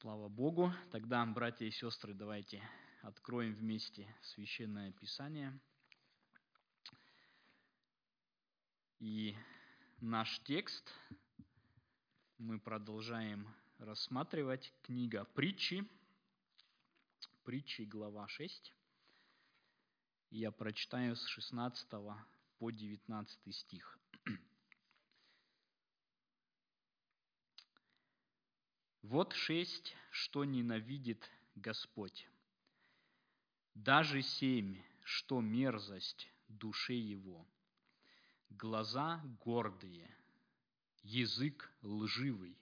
Слава Богу. Тогда, братья и сестры, давайте откроем вместе Священное Писание. И наш текст мы продолжаем рассматривать. Книга Притчи, Притчи, глава 6. Я прочитаю с 16 по 19 стих. Вот шесть, что ненавидит Господь. Даже семь, что мерзость душе его. Глаза гордые, язык лживый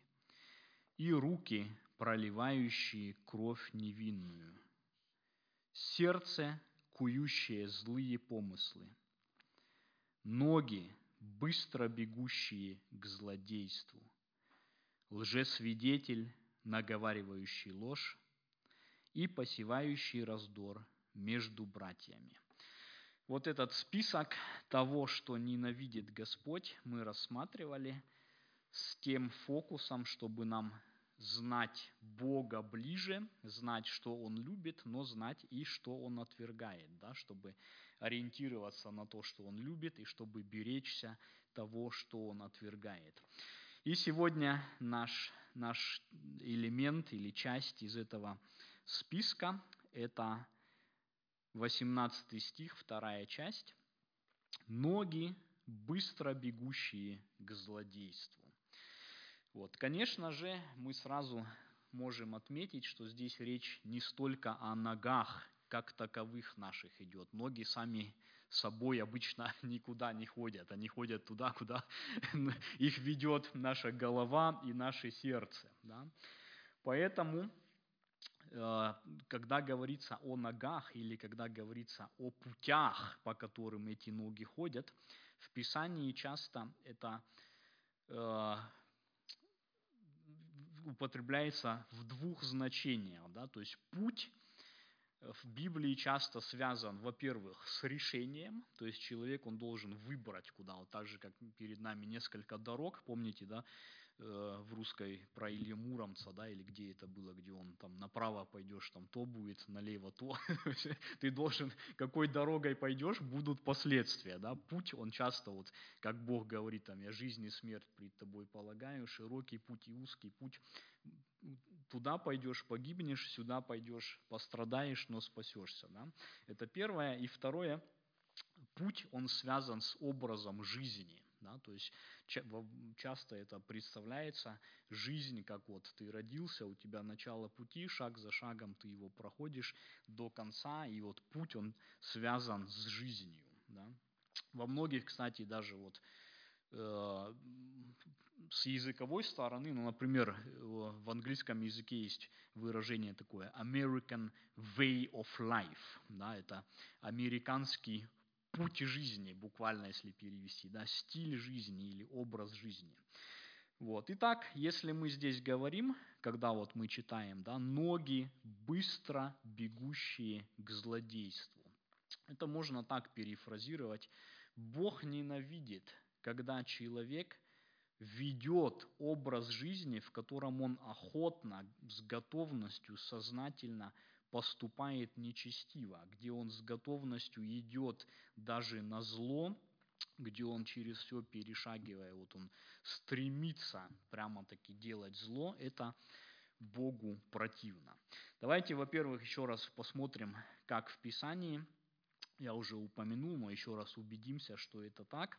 и руки, проливающие кровь невинную. Сердце, кующее злые помыслы. Ноги, быстро бегущие к злодейству лжесвидетель, наговаривающий ложь, и посевающий раздор между братьями. Вот этот список того, что ненавидит Господь, мы рассматривали с тем фокусом, чтобы нам знать Бога ближе, знать, что Он любит, но знать и что Он отвергает, да, чтобы ориентироваться на то, что Он любит, и чтобы беречься того, что Он отвергает. И сегодня наш, наш элемент или часть из этого списка – это 18 стих, вторая часть. «Ноги, быстро бегущие к злодейству». Вот, конечно же, мы сразу можем отметить, что здесь речь не столько о ногах как таковых наших идет. Ноги сами собой обычно никуда не ходят, они ходят туда, куда их ведет наша голова и наше сердце. Да? Поэтому, э, когда говорится о ногах или когда говорится о путях, по которым эти ноги ходят, в Писании часто это э, употребляется в двух значениях. Да? То есть путь – в Библии часто связан, во-первых, с решением, то есть человек, он должен выбрать куда, вот так же, как перед нами несколько дорог, помните, да, э, в русской про Илью Муромца, да, или где это было, где он там направо пойдешь, там то будет, налево то. Ты должен, какой дорогой пойдешь, будут последствия, да. Путь, он часто вот, как Бог говорит, там, я жизнь и смерть пред тобой полагаю, широкий путь и узкий путь. Туда пойдешь, погибнешь, сюда пойдешь, пострадаешь, но спасешься, да. Это первое. И второе, путь, он связан с образом жизни, да, то есть часто это представляется жизнь, как вот ты родился, у тебя начало пути, шаг за шагом ты его проходишь до конца, и вот путь он связан с жизнью. Да. Во многих, кстати, даже вот э, с языковой стороны, ну, например, в английском языке есть выражение такое American way of life, да, это американский путь жизни, буквально если перевести, да, стиль жизни или образ жизни. Вот. Итак, если мы здесь говорим, когда вот мы читаем, да, ноги быстро бегущие к злодейству, это можно так перефразировать. Бог ненавидит, когда человек ведет образ жизни, в котором он охотно, с готовностью, сознательно поступает нечестиво, где он с готовностью идет даже на зло, где он через все перешагивая, вот он стремится прямо-таки делать зло, это Богу противно. Давайте, во-первых, еще раз посмотрим, как в Писании, я уже упомянул, но еще раз убедимся, что это так,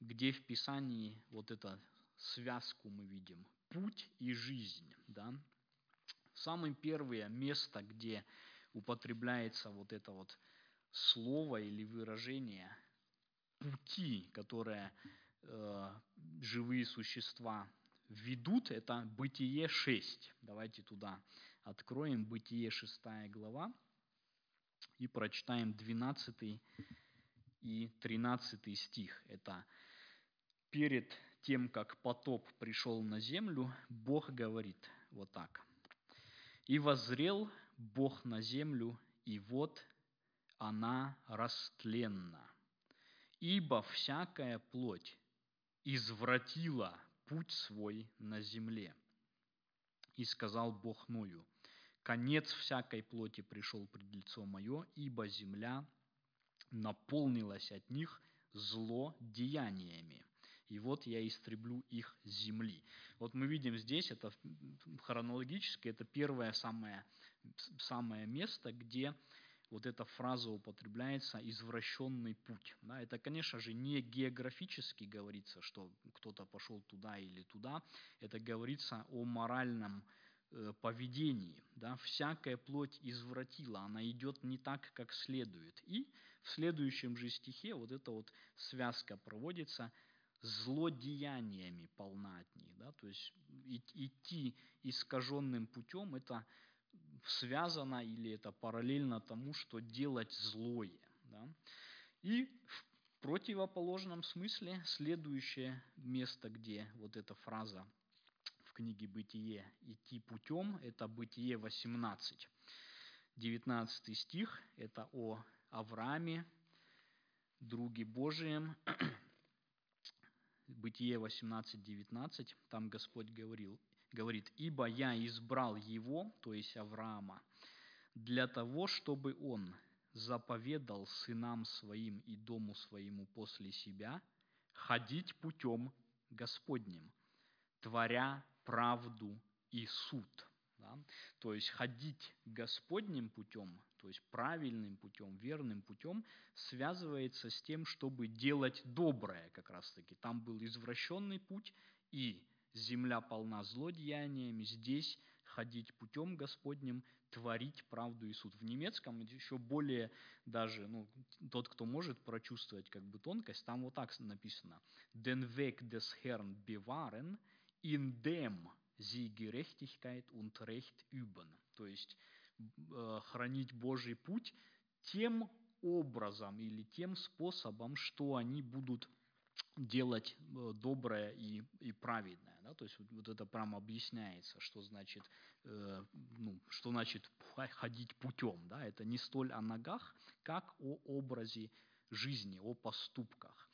где в Писании вот эту связку мы видим, путь и жизнь, да, Самое первое место, где употребляется вот это вот слово или выражение пути, которые э, живые существа ведут, это Бытие 6. Давайте туда откроем. Бытие 6 глава и прочитаем 12 и 13 стих. Это перед тем, как потоп пришел на землю, Бог говорит вот так. И воззрел Бог на землю, и вот она растленна. Ибо всякая плоть извратила путь свой на земле. И сказал Бог Ною, конец всякой плоти пришел пред лицо мое, ибо земля наполнилась от них злодеяниями. И вот я истреблю их земли. Вот мы видим здесь, это хронологически, это первое самое, самое место, где вот эта фраза употребляется «извращенный путь». Да, это, конечно же, не географически говорится, что кто-то пошел туда или туда. Это говорится о моральном поведении. Да. Всякая плоть извратила, она идет не так, как следует. И в следующем же стихе вот эта вот связка проводится злодеяниями полна от них. Да? То есть идти искаженным путем – это связано или это параллельно тому, что делать злое. Да? И в противоположном смысле следующее место, где вот эта фраза книге «Бытие» «идти путем» – это «Бытие 18». 19 стих – это о Аврааме, друге Божием. Бытие 18.19, там Господь говорил, говорит, «Ибо я избрал его, то есть Авраама, для того, чтобы он заповедал сынам своим и дому своему после себя ходить путем Господним, творя правду и суд». Да? То есть ходить Господним путем, то есть правильным путем, верным путем, связывается с тем, чтобы делать доброе как раз-таки. Там был извращенный путь и земля полна злодеяниями, здесь ходить путем Господним, творить правду и суд. В немецком еще более даже, ну, тот, кто может прочувствовать как бы тонкость, там вот так написано. Den Weg des Herrn bewahren, in dem sie Gerechtigkeit und Recht üben. То есть э, хранить Божий путь тем образом или тем способом, что они будут делать э, доброе и, и праведное. Да? То есть вот, вот это прямо объясняется, что значит, э, ну, что значит ходить путем. Да? Это не столь о ногах, как о образе жизни, о поступках.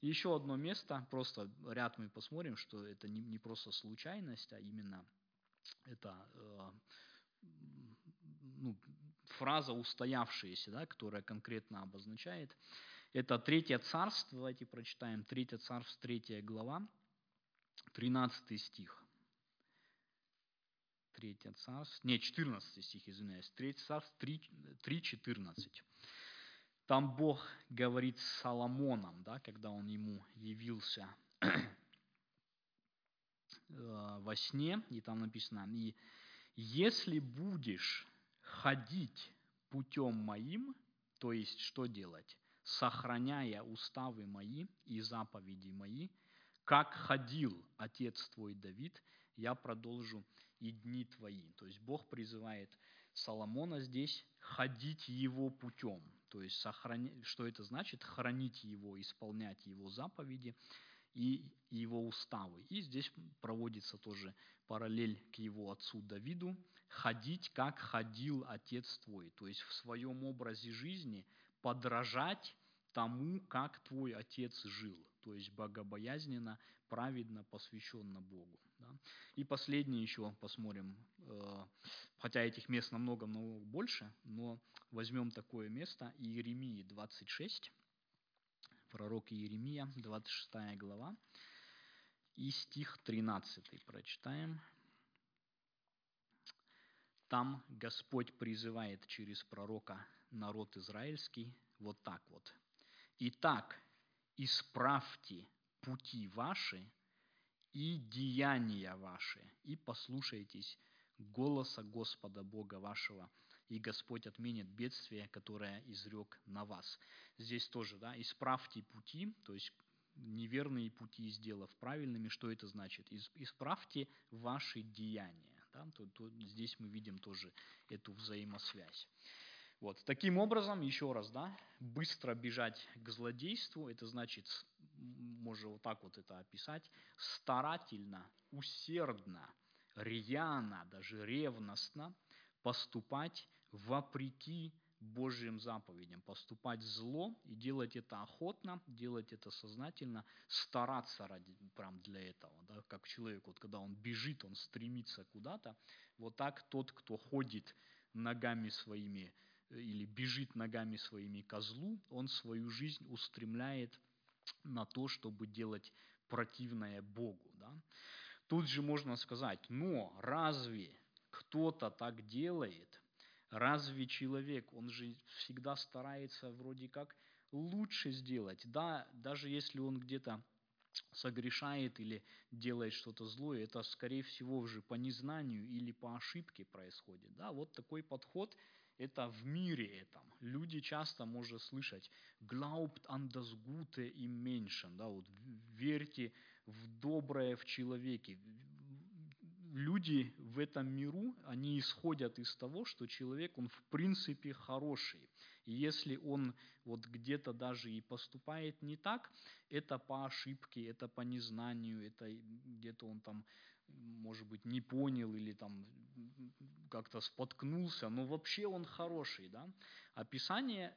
Еще одно место, просто ряд мы посмотрим, что это не, не просто случайность, а именно это э, ну, фраза устоявшаяся, да, которая конкретно обозначает – это Третье царство, давайте прочитаем, Третье царство, Третья глава, 13 стих. Третье царство, не, 14 стих, извиняюсь, Третье царство 3.14. Там Бог говорит с Соломоном, да, когда он ему явился э, во сне, и там написано, и если будешь ходить путем моим, то есть что делать? сохраняя уставы мои и заповеди мои, как ходил отец твой Давид, я продолжу и дни твои. То есть Бог призывает Соломона здесь ходить его путем. То есть сохранять, что это значит? Хранить его, исполнять его заповеди и его уставы. И здесь проводится тоже параллель к его отцу Давиду. Ходить, как ходил отец твой. То есть в своем образе жизни подражать тому, как твой отец жил, то есть богобоязненно, праведно, посвященно Богу. Да? И последнее еще посмотрим, э, хотя этих мест намного-намного больше, но возьмем такое место, Иеремии 26, пророк Иеремия, 26 глава, и стих 13 прочитаем. Там Господь призывает через пророка народ израильский вот так вот – Итак, исправьте пути ваши и деяния ваши, и послушайтесь голоса Господа Бога вашего, и Господь отменит бедствие, которое изрек на вас. Здесь тоже, да, исправьте пути, то есть неверные пути сделав правильными, что это значит? Исправьте ваши деяния. Да? То, то здесь мы видим тоже эту взаимосвязь. Вот. Таким образом, еще раз, да, быстро бежать к злодейству, это значит, можно вот так вот это описать, старательно, усердно, рьяно, даже ревностно поступать вопреки Божьим заповедям, поступать зло и делать это охотно, делать это сознательно, стараться ради, прям для этого. Да? Как человек, вот когда он бежит, он стремится куда-то, вот так тот, кто ходит ногами своими э, или бежит ногами своими козлу, он свою жизнь устремляет на то, чтобы делать противное Богу. Да? Тут же можно сказать, но разве кто-то так делает, Разве человек, он же всегда старается вроде как лучше сделать. Да, даже если он где-то согрешает или делает что-то злое, это, скорее всего, уже по незнанию или по ошибке происходит. Да, вот такой подход – это в мире этом. Люди часто можно слышать «glaubt an das Gute im Menschen», да, вот «верьте в доброе в человеке», люди в этом миру, они исходят из того, что человек, он в принципе хороший. И если он вот где-то даже и поступает не так, это по ошибке, это по незнанию, это где-то он там, может быть, не понял или там как-то споткнулся, но вообще он хороший, да. А Писание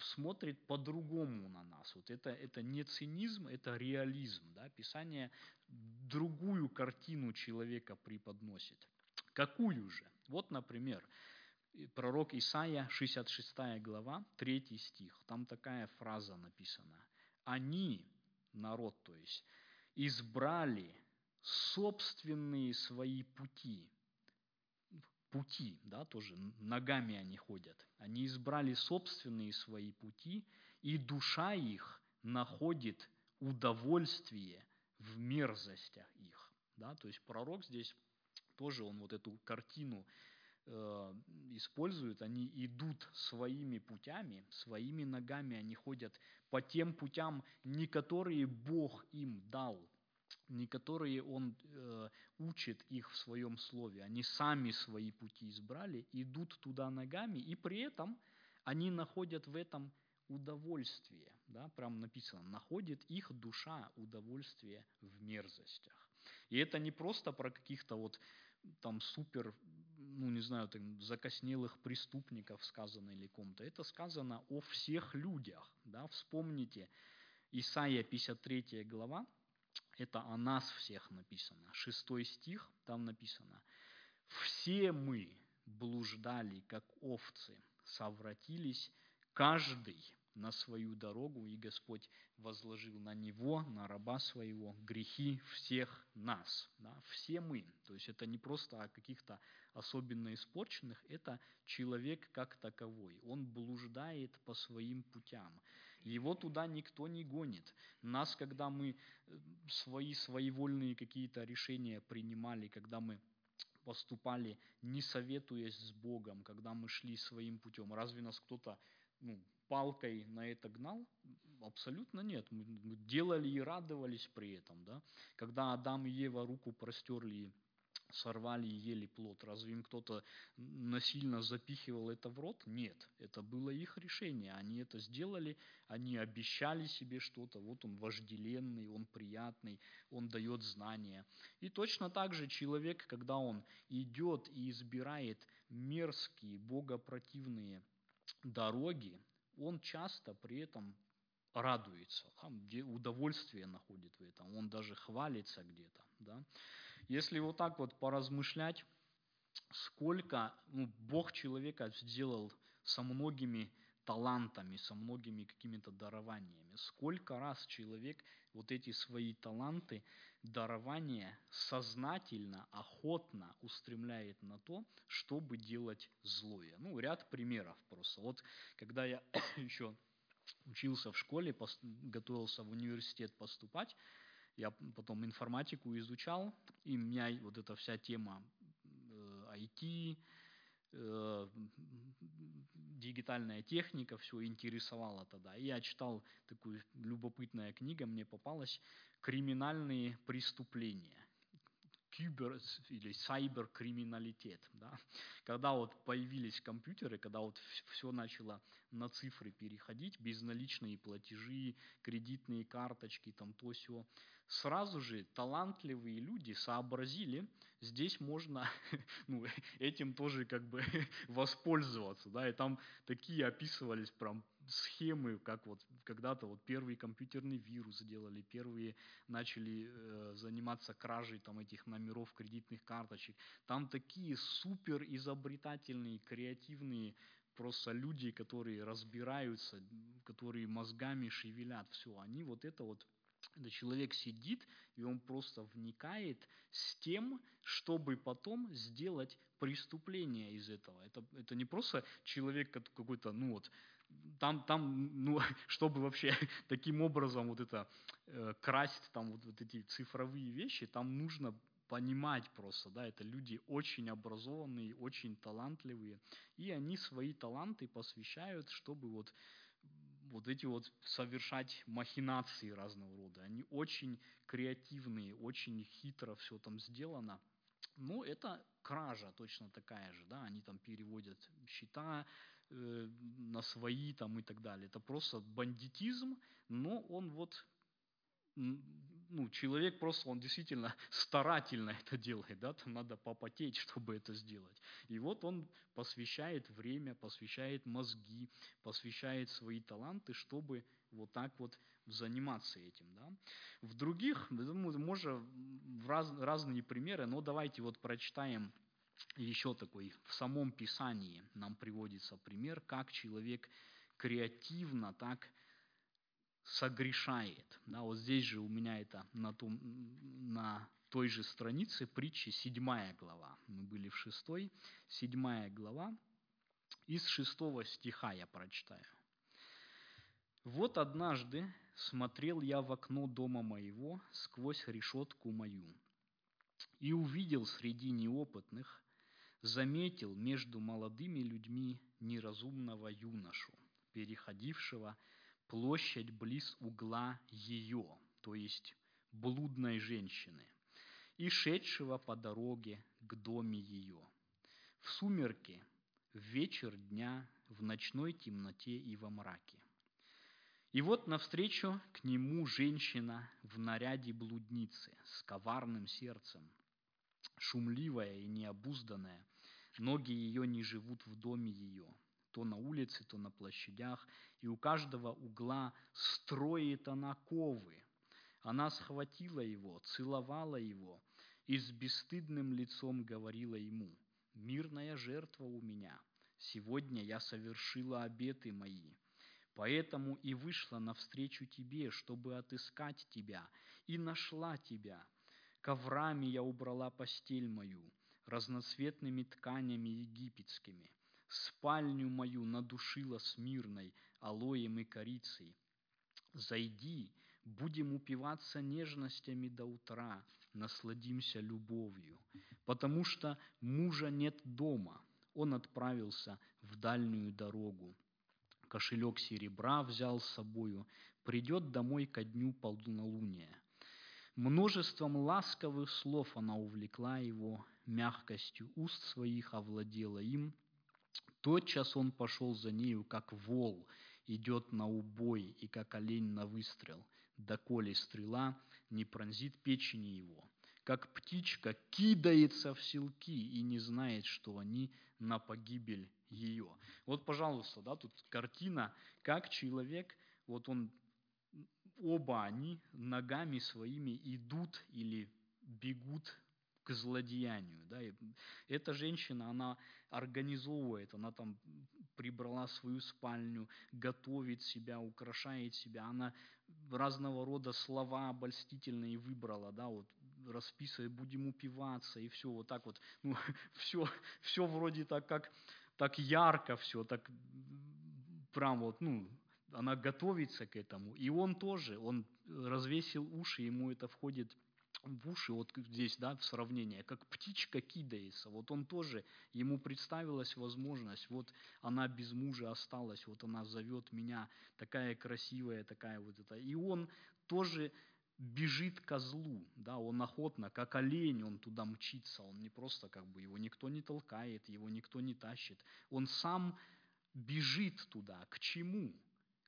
смотрит по-другому на нас. Вот это, это не цинизм, это реализм, да. Писание другую картину человека преподносит. Какую же? Вот, например, пророк Исаия, 66 глава, 3 стих. Там такая фраза написана. Они, народ то есть, избрали собственные свои пути. Пути, да, тоже ногами они ходят. Они избрали собственные свои пути, и душа их находит удовольствие в мерзостях их. Да? То есть пророк здесь тоже он вот эту картину э, использует, они идут своими путями, своими ногами, они ходят по тем путям, не которые Бог им дал, не которые Он э, учит их в своем слове, они сами свои пути избрали, идут туда ногами, и при этом они находят в этом удовольствие. Да, прям написано, находит их душа удовольствие в мерзостях. И это не просто про каких-то вот там супер, ну не знаю, там, закоснелых преступников сказано или ком-то. Это сказано о всех людях. Да? Вспомните, Исаия 53 глава, это о нас всех написано. Шестой стих, там написано, «Все мы блуждали, как овцы, совратились, каждый на свою дорогу, и Господь возложил на него, на раба своего, грехи всех нас. Да, все мы. То есть это не просто о каких-то особенно испорченных, это человек как таковой. Он блуждает по своим путям. Его туда никто не гонит. Нас, когда мы э, свои своевольные какие-то решения принимали, когда мы поступали, не советуясь с Богом, когда мы шли своим путем, разве нас кто-то ну, палкой на это гнал? Абсолютно нет. Мы делали и радовались при этом. Да? Когда Адам и Ева руку простерли сорвали и ели плод, разве им кто-то насильно запихивал это в рот? Нет. Это было их решение. Они это сделали, они обещали себе что-то. Вот он вожделенный, он приятный, он дает знания. И точно так же человек, когда он идет и избирает мерзкие, богопротивные дороги, он часто при этом радуется, где удовольствие находит в этом, он даже хвалится где-то. Да? Если вот так вот поразмышлять, сколько ну, Бог человека сделал со многими талантами, со многими какими-то дарованиями. Сколько раз человек вот эти свои таланты, дарования сознательно, охотно устремляет на то, чтобы делать злое. Ну, ряд примеров просто. Вот когда я еще учился в школе, готовился в университет поступать, я потом информатику изучал, и меня вот эта вся тема IT, э, дигитальная техника, все интересовало тогда. Я читал такую любопытная книга, мне попалась «Криминальные преступления» кибер или сайберкриминалитет. Да? Когда вот появились компьютеры, когда вот все начало на цифры переходить, безналичные платежи, кредитные карточки, там то все, сразу же талантливые люди сообразили, здесь можно ну, этим тоже как бы воспользоваться, да, и там такие описывались прям схемы, как вот когда-то вот первый компьютерный вирус сделали, первые начали э, заниматься кражей там этих номеров кредитных карточек. Там такие супер изобретательные, креативные просто люди, которые разбираются, которые мозгами шевелят, все, они вот это вот когда человек сидит, и он просто вникает с тем, чтобы потом сделать преступление из этого. Это, это не просто человек какой-то, ну вот, там, там, ну, чтобы вообще таким образом вот это э, красть там вот, вот эти цифровые вещи, там нужно понимать просто, да, это люди очень образованные, очень талантливые, и они свои таланты посвящают, чтобы вот вот эти вот совершать махинации разного рода. Они очень креативные, очень хитро все там сделано. Но это кража точно такая же, да, они там переводят счета э, на свои там и так далее. Это просто бандитизм, но он вот ну, человек просто, он действительно старательно это делает, да, там надо попотеть, чтобы это сделать. И вот он посвящает время, посвящает мозги, посвящает свои таланты, чтобы вот так вот заниматься этим. Да. В других, можно в раз, разные примеры, но давайте вот прочитаем еще такой, в самом Писании нам приводится пример, как человек креативно так согрешает. Да, вот здесь же у меня это на, том, на той же странице притчи седьмая глава. Мы были в шестой, седьмая глава. Из шестого стиха я прочитаю. «Вот однажды смотрел я в окно дома моего сквозь решетку мою и увидел среди неопытных, заметил между молодыми людьми неразумного юношу, переходившего площадь близ угла ее, то есть блудной женщины, и шедшего по дороге к доме ее. В сумерки, в вечер дня, в ночной темноте и во мраке. И вот навстречу к нему женщина в наряде блудницы с коварным сердцем, шумливая и необузданная, ноги ее не живут в доме ее, то на улице, то на площадях, и у каждого угла строит она ковы. Она схватила его, целовала его и с бесстыдным лицом говорила ему, «Мирная жертва у меня, сегодня я совершила обеты мои, поэтому и вышла навстречу тебе, чтобы отыскать тебя, и нашла тебя. Коврами я убрала постель мою, разноцветными тканями египетскими, спальню мою надушила смирной, алоем и корицей. Зайди, будем упиваться нежностями до утра, насладимся любовью, потому что мужа нет дома, он отправился в дальнюю дорогу. Кошелек серебра взял с собою, придет домой ко дню полнолуния. Множеством ласковых слов она увлекла его, мягкостью уст своих овладела им – Тотчас он пошел за нею, как вол идет на убой и как олень на выстрел, доколе стрела не пронзит печени его, как птичка кидается в селки и не знает, что они на погибель ее. Вот, пожалуйста, да, тут картина, как человек, вот он, оба они ногами своими идут или бегут к злодеянию. Да? И эта женщина, она организовывает, она там прибрала свою спальню, готовит себя, украшает себя, она разного рода слова обольстительные выбрала, да, вот расписывает, будем упиваться, и все вот так вот, ну, все, все вроде так, как, так ярко все, так прям вот, ну, она готовится к этому, и он тоже, он развесил уши, ему это входит в уши, вот здесь, да, в сравнении, как птичка кидается, вот он тоже, ему представилась возможность, вот она без мужа осталась, вот она зовет меня, такая красивая, такая вот это, и он тоже бежит козлу, да, он охотно, как олень, он туда мчится, он не просто как бы, его никто не толкает, его никто не тащит, он сам бежит туда, к чему?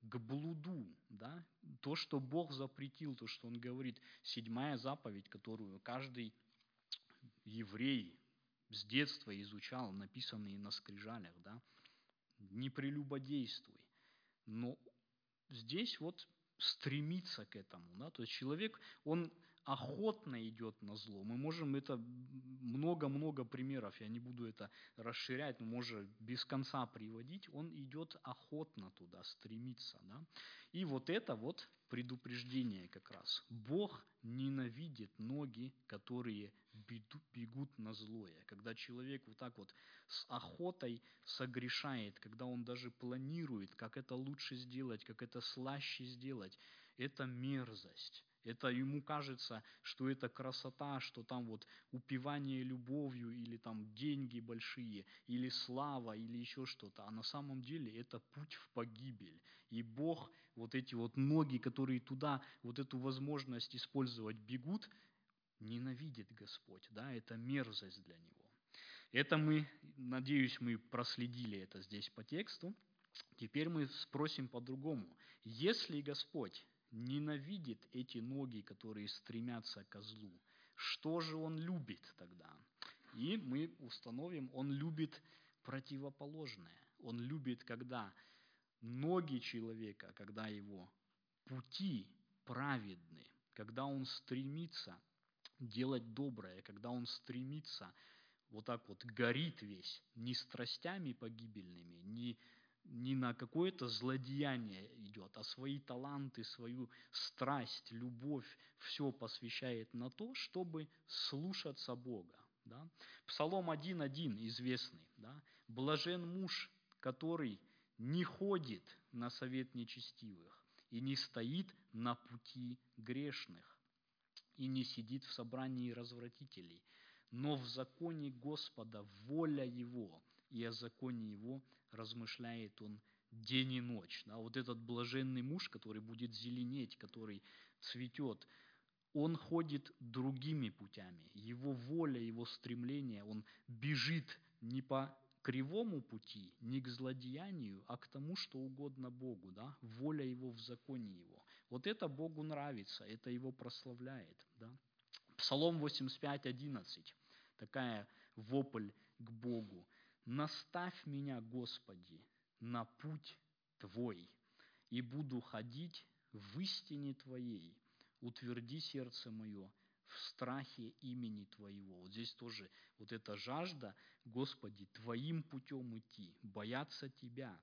К блуду, да, то, что Бог запретил, то, что Он говорит, седьмая заповедь, которую каждый еврей с детства изучал, написанные на скрижалях, да, не прелюбодействуй. Но здесь вот стремиться к этому, да, то есть человек, он охотно идет на зло. Мы можем это много-много примеров, я не буду это расширять, но можно без конца приводить. Он идет охотно туда, стремится. Да? И вот это вот предупреждение как раз. Бог ненавидит ноги, которые бегут на злое. Когда человек вот так вот с охотой согрешает, когда он даже планирует, как это лучше сделать, как это слаще сделать, это мерзость. Это ему кажется, что это красота, что там вот упивание любовью, или там деньги большие, или слава, или еще что-то. А на самом деле это путь в погибель. И Бог, вот эти вот ноги, которые туда, вот эту возможность использовать бегут, ненавидит Господь. Да? Это мерзость для Него. Это мы, надеюсь, мы проследили это здесь по тексту. Теперь мы спросим по-другому. Если Господь ненавидит эти ноги, которые стремятся к злу, что же он любит тогда? И мы установим, он любит противоположное. Он любит, когда ноги человека, когда его пути праведны, когда он стремится делать доброе, когда он стремится вот так вот горит весь, не страстями погибельными, не не на какое-то злодеяние идет, а свои таланты, свою страсть, любовь, все посвящает на то, чтобы слушаться Бога. Да? Псалом 1.1 известный. Да? Блажен муж, который не ходит на совет нечестивых и не стоит на пути грешных и не сидит в собрании развратителей, но в законе Господа воля его, и о законе его размышляет он день и ночь. Да, вот этот блаженный муж, который будет зеленеть, который цветет, он ходит другими путями. Его воля, его стремление, он бежит не по кривому пути, не к злодеянию, а к тому, что угодно Богу. Да? Воля его в законе его. Вот это Богу нравится, это его прославляет. Да? Псалом 85, 11. Такая вопль к Богу. Наставь меня, Господи, на путь Твой, и буду ходить в истине Твоей. Утверди сердце мое в страхе имени Твоего. Вот здесь тоже вот эта жажда, Господи, Твоим путем идти, бояться Тебя,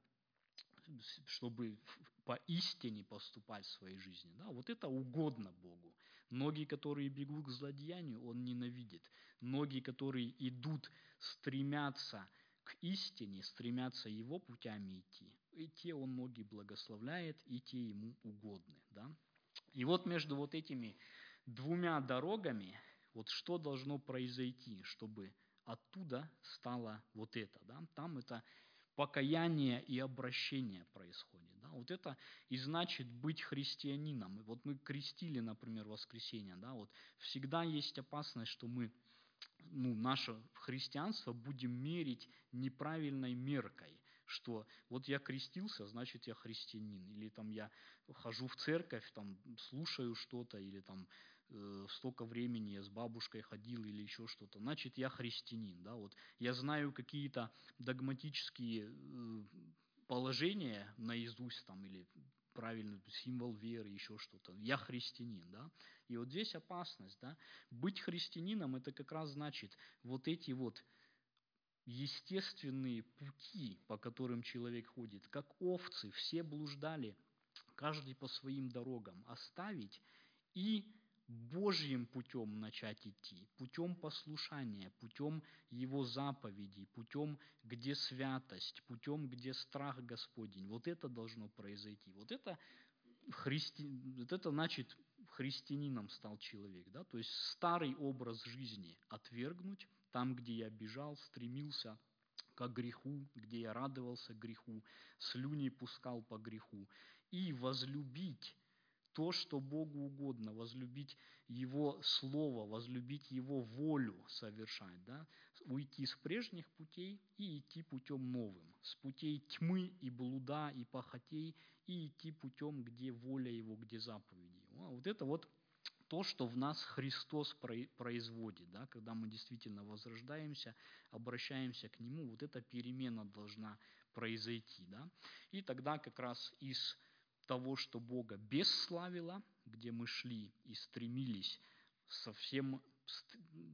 чтобы по истине поступать в своей жизни. Да, вот это угодно Богу. Ноги, которые бегут к злодеянию, Он ненавидит. Ноги, которые идут, стремятся – к истине, стремятся его путями идти. И те он ноги благословляет, и те ему угодны. Да? И вот между вот этими двумя дорогами, вот что должно произойти, чтобы оттуда стало вот это. Да? Там это покаяние и обращение происходит. Да? Вот это и значит быть христианином. Вот мы крестили, например, воскресенье. Да? Вот всегда есть опасность, что мы ну, наше христианство будем мерить неправильной меркой, что вот я крестился, значит я христианин, или там я хожу в церковь, там слушаю что-то, или там э, столько времени я с бабушкой ходил, или еще что-то, значит я христианин, да, вот я знаю какие-то догматические э, положения наизусть там, или правильный символ веры, еще что-то. Я христианин, да. И вот здесь опасность, да. Быть христианином это как раз значит вот эти вот естественные пути, по которым человек ходит, как овцы, все блуждали, каждый по своим дорогам, оставить и Божьим путем начать идти, путем послушания, путем Его заповедей, путем, где святость, путем, где страх Господень. Вот это должно произойти. Вот это, христи... вот это значит, христианином стал человек. Да? То есть старый образ жизни отвергнуть, там, где я бежал, стремился к греху, где я радовался греху, слюни пускал по греху, и возлюбить то, что Богу угодно, возлюбить Его Слово, возлюбить Его волю совершать, да? уйти с прежних путей и идти путем новым, с путей тьмы и блуда и похотей, и идти путем, где воля Его, где заповеди Его. Вот это вот то, что в нас Христос производит, да, когда мы действительно возрождаемся, обращаемся к Нему, вот эта перемена должна произойти. Да? И тогда как раз из того, что Бога бесславило, где мы шли и стремились со всем,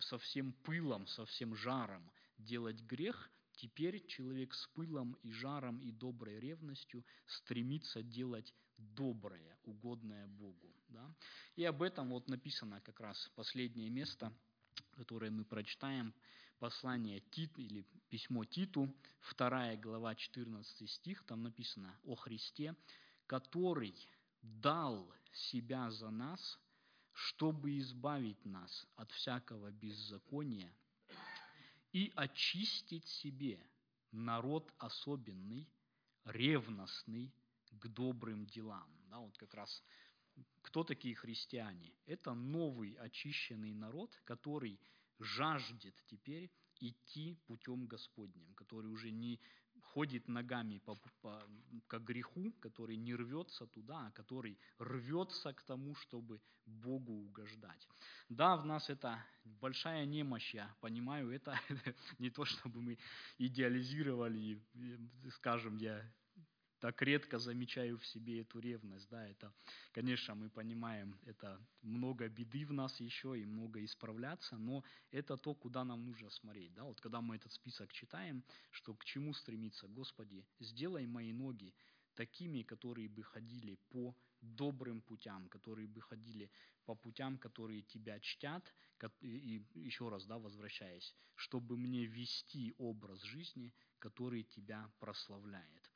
со всем пылом, со всем жаром делать грех, теперь человек с пылом и жаром и доброй ревностью стремится делать доброе, угодное Богу. Да? И об этом вот написано как раз последнее место, которое мы прочитаем, послание Тит или письмо Титу, 2 глава 14 стих, там написано о Христе, который дал себя за нас, чтобы избавить нас от всякого беззакония и очистить себе народ особенный, ревностный к добрым делам. Да, вот как раз кто такие христиане? Это новый очищенный народ, который жаждет теперь идти путем Господним, который уже не ходит ногами по, по, к греху, который не рвется туда, а который рвется к тому, чтобы Богу угождать. Да, в нас это большая немощь, я понимаю, это не то, чтобы мы идеализировали, скажем, я так редко замечаю в себе эту ревность. Да, это, конечно, мы понимаем, это много беды в нас еще и много исправляться, но это то, куда нам нужно смотреть. Да? Вот когда мы этот список читаем, что к чему стремиться, Господи, сделай мои ноги такими, которые бы ходили по добрым путям, которые бы ходили по путям, которые тебя чтят, и еще раз, да, возвращаясь, чтобы мне вести образ жизни, который тебя прославляет.